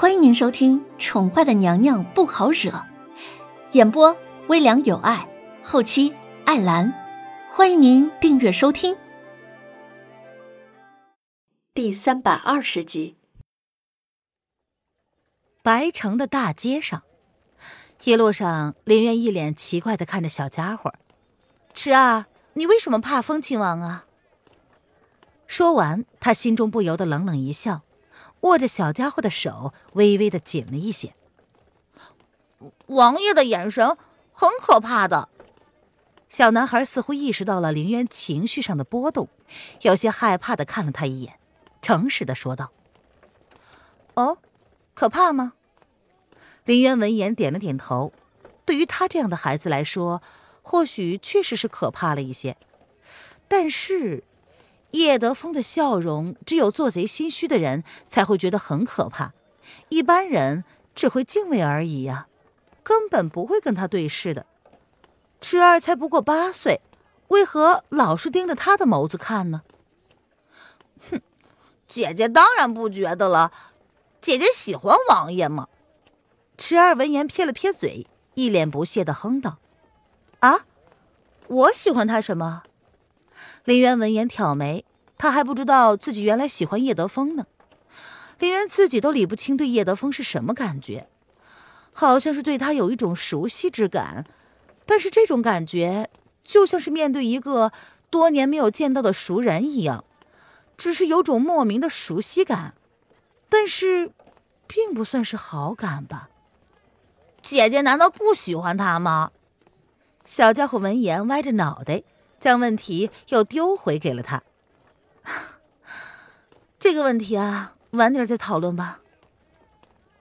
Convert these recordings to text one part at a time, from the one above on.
欢迎您收听《宠坏的娘娘不好惹》，演播微凉有爱，后期艾兰。欢迎您订阅收听。第三百二十集，白城的大街上，一路上，林渊一脸奇怪的看着小家伙：“池儿，你为什么怕风亲王啊？”说完，他心中不由得冷冷一笑。握着小家伙的手微微的紧了一些。王爷的眼神很可怕的。小男孩似乎意识到了林渊情绪上的波动，有些害怕的看了他一眼，诚实的说道：“哦，可怕吗？”林渊闻言点了点头。对于他这样的孩子来说，或许确实是可怕了一些，但是。叶德风的笑容，只有做贼心虚的人才会觉得很可怕，一般人只会敬畏而已呀，根本不会跟他对视的。池儿才不过八岁，为何老是盯着他的眸子看呢？哼，姐姐当然不觉得了，姐姐喜欢王爷嘛。池儿闻言撇了撇嘴，一脸不屑的哼道：“啊，我喜欢他什么？”林渊闻言挑眉，他还不知道自己原来喜欢叶德风呢。林渊自己都理不清对叶德风是什么感觉，好像是对他有一种熟悉之感，但是这种感觉就像是面对一个多年没有见到的熟人一样，只是有种莫名的熟悉感，但是并不算是好感吧？姐姐难道不喜欢他吗？小家伙闻言歪着脑袋。将问题又丢回给了他。这个问题啊，晚点再讨论吧。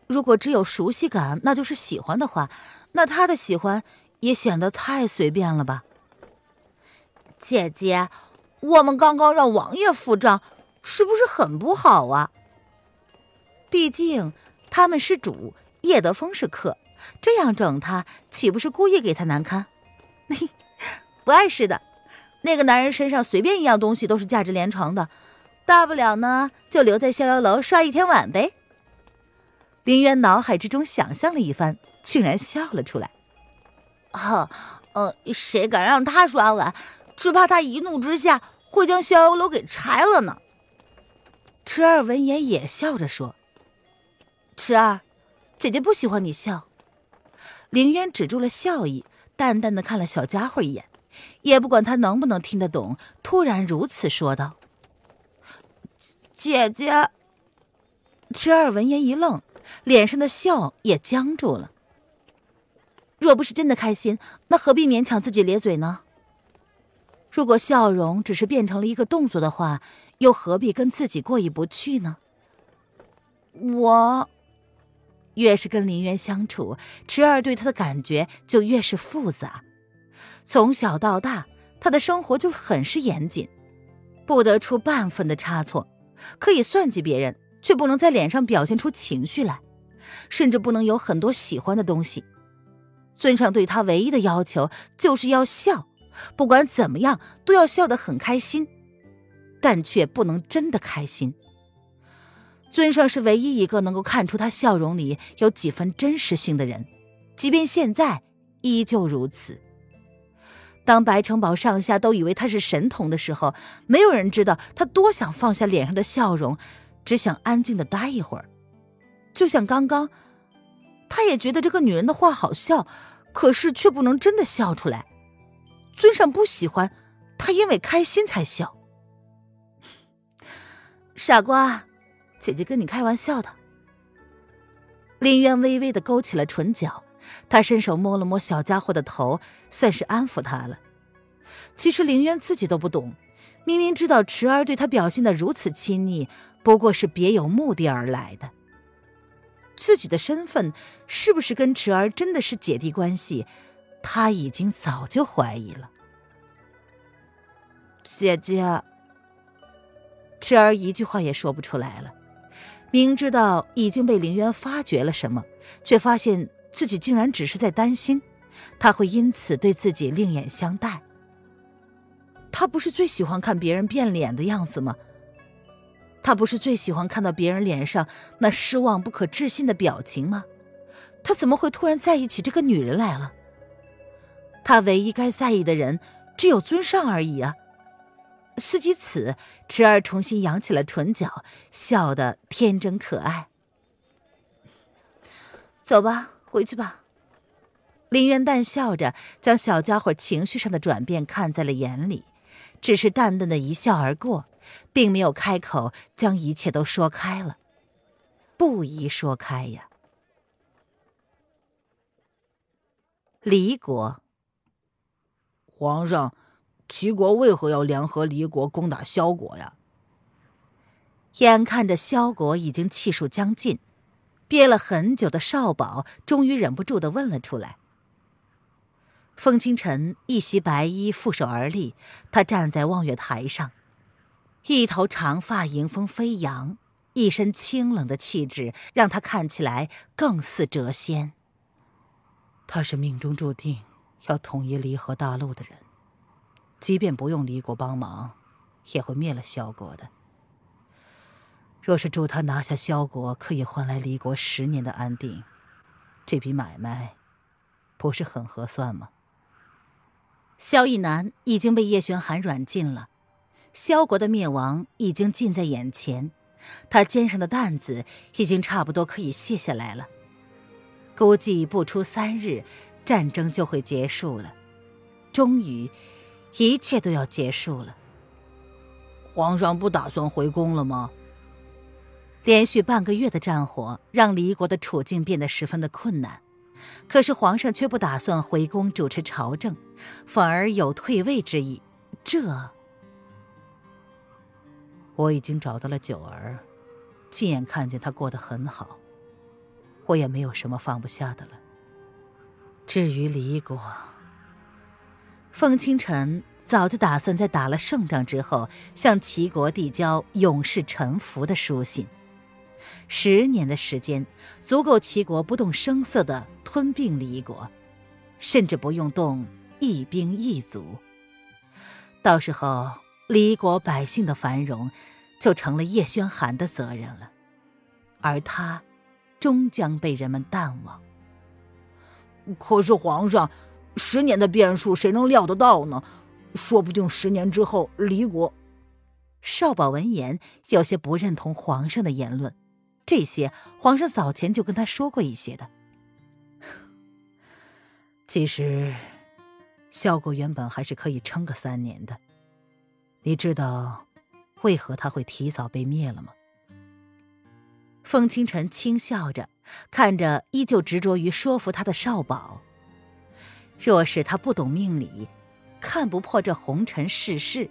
如果只有熟悉感，那就是喜欢的话，那他的喜欢也显得太随便了吧？姐姐，我们刚刚让王爷付账，是不是很不好啊？毕竟他们是主，叶德风是客，这样整他，岂不是故意给他难堪？不碍事的。那个男人身上随便一样东西都是价值连城的，大不了呢就留在逍遥楼刷一天碗呗。林渊脑海之中想象了一番，竟然笑了出来。哈，呃，谁敢让他刷碗，只怕他一怒之下会将逍遥楼给拆了呢。池儿闻言也笑着说：“池儿，姐姐不喜欢你笑。”林渊止住了笑意，淡淡的看了小家伙一眼。也不管他能不能听得懂，突然如此说道：“姐姐。”池儿闻言一愣，脸上的笑也僵住了。若不是真的开心，那何必勉强自己咧嘴呢？如果笑容只是变成了一个动作的话，又何必跟自己过意不去呢？我越是跟林渊相处，池儿对他的感觉就越是复杂。从小到大，他的生活就很是严谨，不得出半分的差错。可以算计别人，却不能在脸上表现出情绪来，甚至不能有很多喜欢的东西。尊上对他唯一的要求就是要笑，不管怎么样都要笑得很开心，但却不能真的开心。尊上是唯一一个能够看出他笑容里有几分真实性的人，即便现在依旧如此。当白城堡上下都以为他是神童的时候，没有人知道他多想放下脸上的笑容，只想安静的待一会儿。就像刚刚，他也觉得这个女人的话好笑，可是却不能真的笑出来。尊上不喜欢他，因为开心才笑。傻瓜，姐姐跟你开玩笑的。林渊微微的勾起了唇角。他伸手摸了摸小家伙的头，算是安抚他了。其实凌渊自己都不懂，明明知道池儿对他表现的如此亲昵，不过是别有目的而来的。自己的身份是不是跟池儿真的是姐弟关系，他已经早就怀疑了。姐姐，池儿一句话也说不出来了。明知道已经被凌渊发觉了什么，却发现。自己竟然只是在担心，他会因此对自己另眼相待。他不是最喜欢看别人变脸的样子吗？他不是最喜欢看到别人脸上那失望不可置信的表情吗？他怎么会突然在意起这个女人来了？他唯一该在意的人只有尊上而已啊！思及此，池儿重新扬起了唇角，笑得天真可爱。走吧，回去吧。林渊淡笑着，将小家伙情绪上的转变看在了眼里，只是淡淡的一笑而过，并没有开口将一切都说开了。不宜说开呀。离国，皇上，齐国为何要联合离国攻打萧国呀？眼看着萧国已经气数将尽，憋了很久的少保终于忍不住的问了出来。风清晨一袭白衣负手而立，他站在望月台上，一头长发迎风飞扬，一身清冷的气质让他看起来更似谪仙。他是命中注定要统一离合大陆的人，即便不用离国帮忙，也会灭了萧国的。若是助他拿下萧国，可以换来离国十年的安定，这笔买卖不是很合算吗？萧逸南已经被叶玄寒软禁了，萧国的灭亡已经近在眼前，他肩上的担子已经差不多可以卸下来了。估计不出三日，战争就会结束了，终于，一切都要结束了。皇上不打算回宫了吗？连续半个月的战火让离国的处境变得十分的困难。可是皇上却不打算回宫主持朝政，反而有退位之意。这，我已经找到了九儿，亲眼看见她过得很好，我也没有什么放不下的了。至于离国，风清晨早就打算在打了胜仗之后，向齐国递交永世臣服的书信。十年的时间，足够齐国不动声色的吞并离国，甚至不用动一兵一卒。到时候，离国百姓的繁荣就成了叶宣寒的责任了，而他终将被人们淡忘。可是皇上，十年的变数谁能料得到呢？说不定十年之后，离国……少保闻言，有些不认同皇上的言论。这些皇上早前就跟他说过一些的。其实，萧国原本还是可以撑个三年的。你知道为何他会提早被灭了吗？风清晨轻笑着看着依旧执着于说服他的少保。若是他不懂命理，看不破这红尘世事，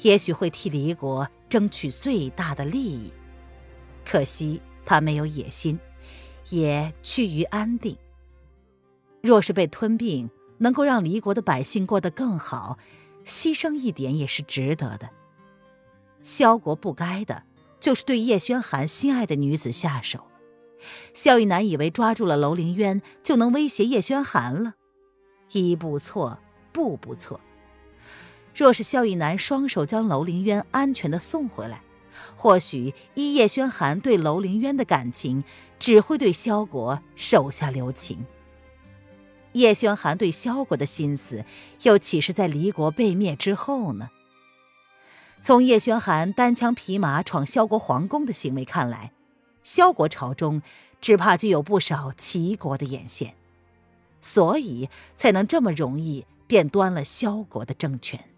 也许会替离国争取最大的利益。可惜。他没有野心，也趋于安定。若是被吞并，能够让离国的百姓过得更好，牺牲一点也是值得的。萧国不该的，就是对叶轩寒心爱的女子下手。萧逸南以为抓住了楼凌渊就能威胁叶轩寒了，一步错，步步错。若是萧逸南双手将楼凌渊安全的送回来。或许依叶轩寒对楼凌渊的感情，只会对萧国手下留情。叶轩寒对萧国的心思，又岂是在离国被灭之后呢？从叶轩寒单枪匹马闯萧国皇宫的行为看来，萧国朝中只怕就有不少齐国的眼线，所以才能这么容易便端了萧国的政权。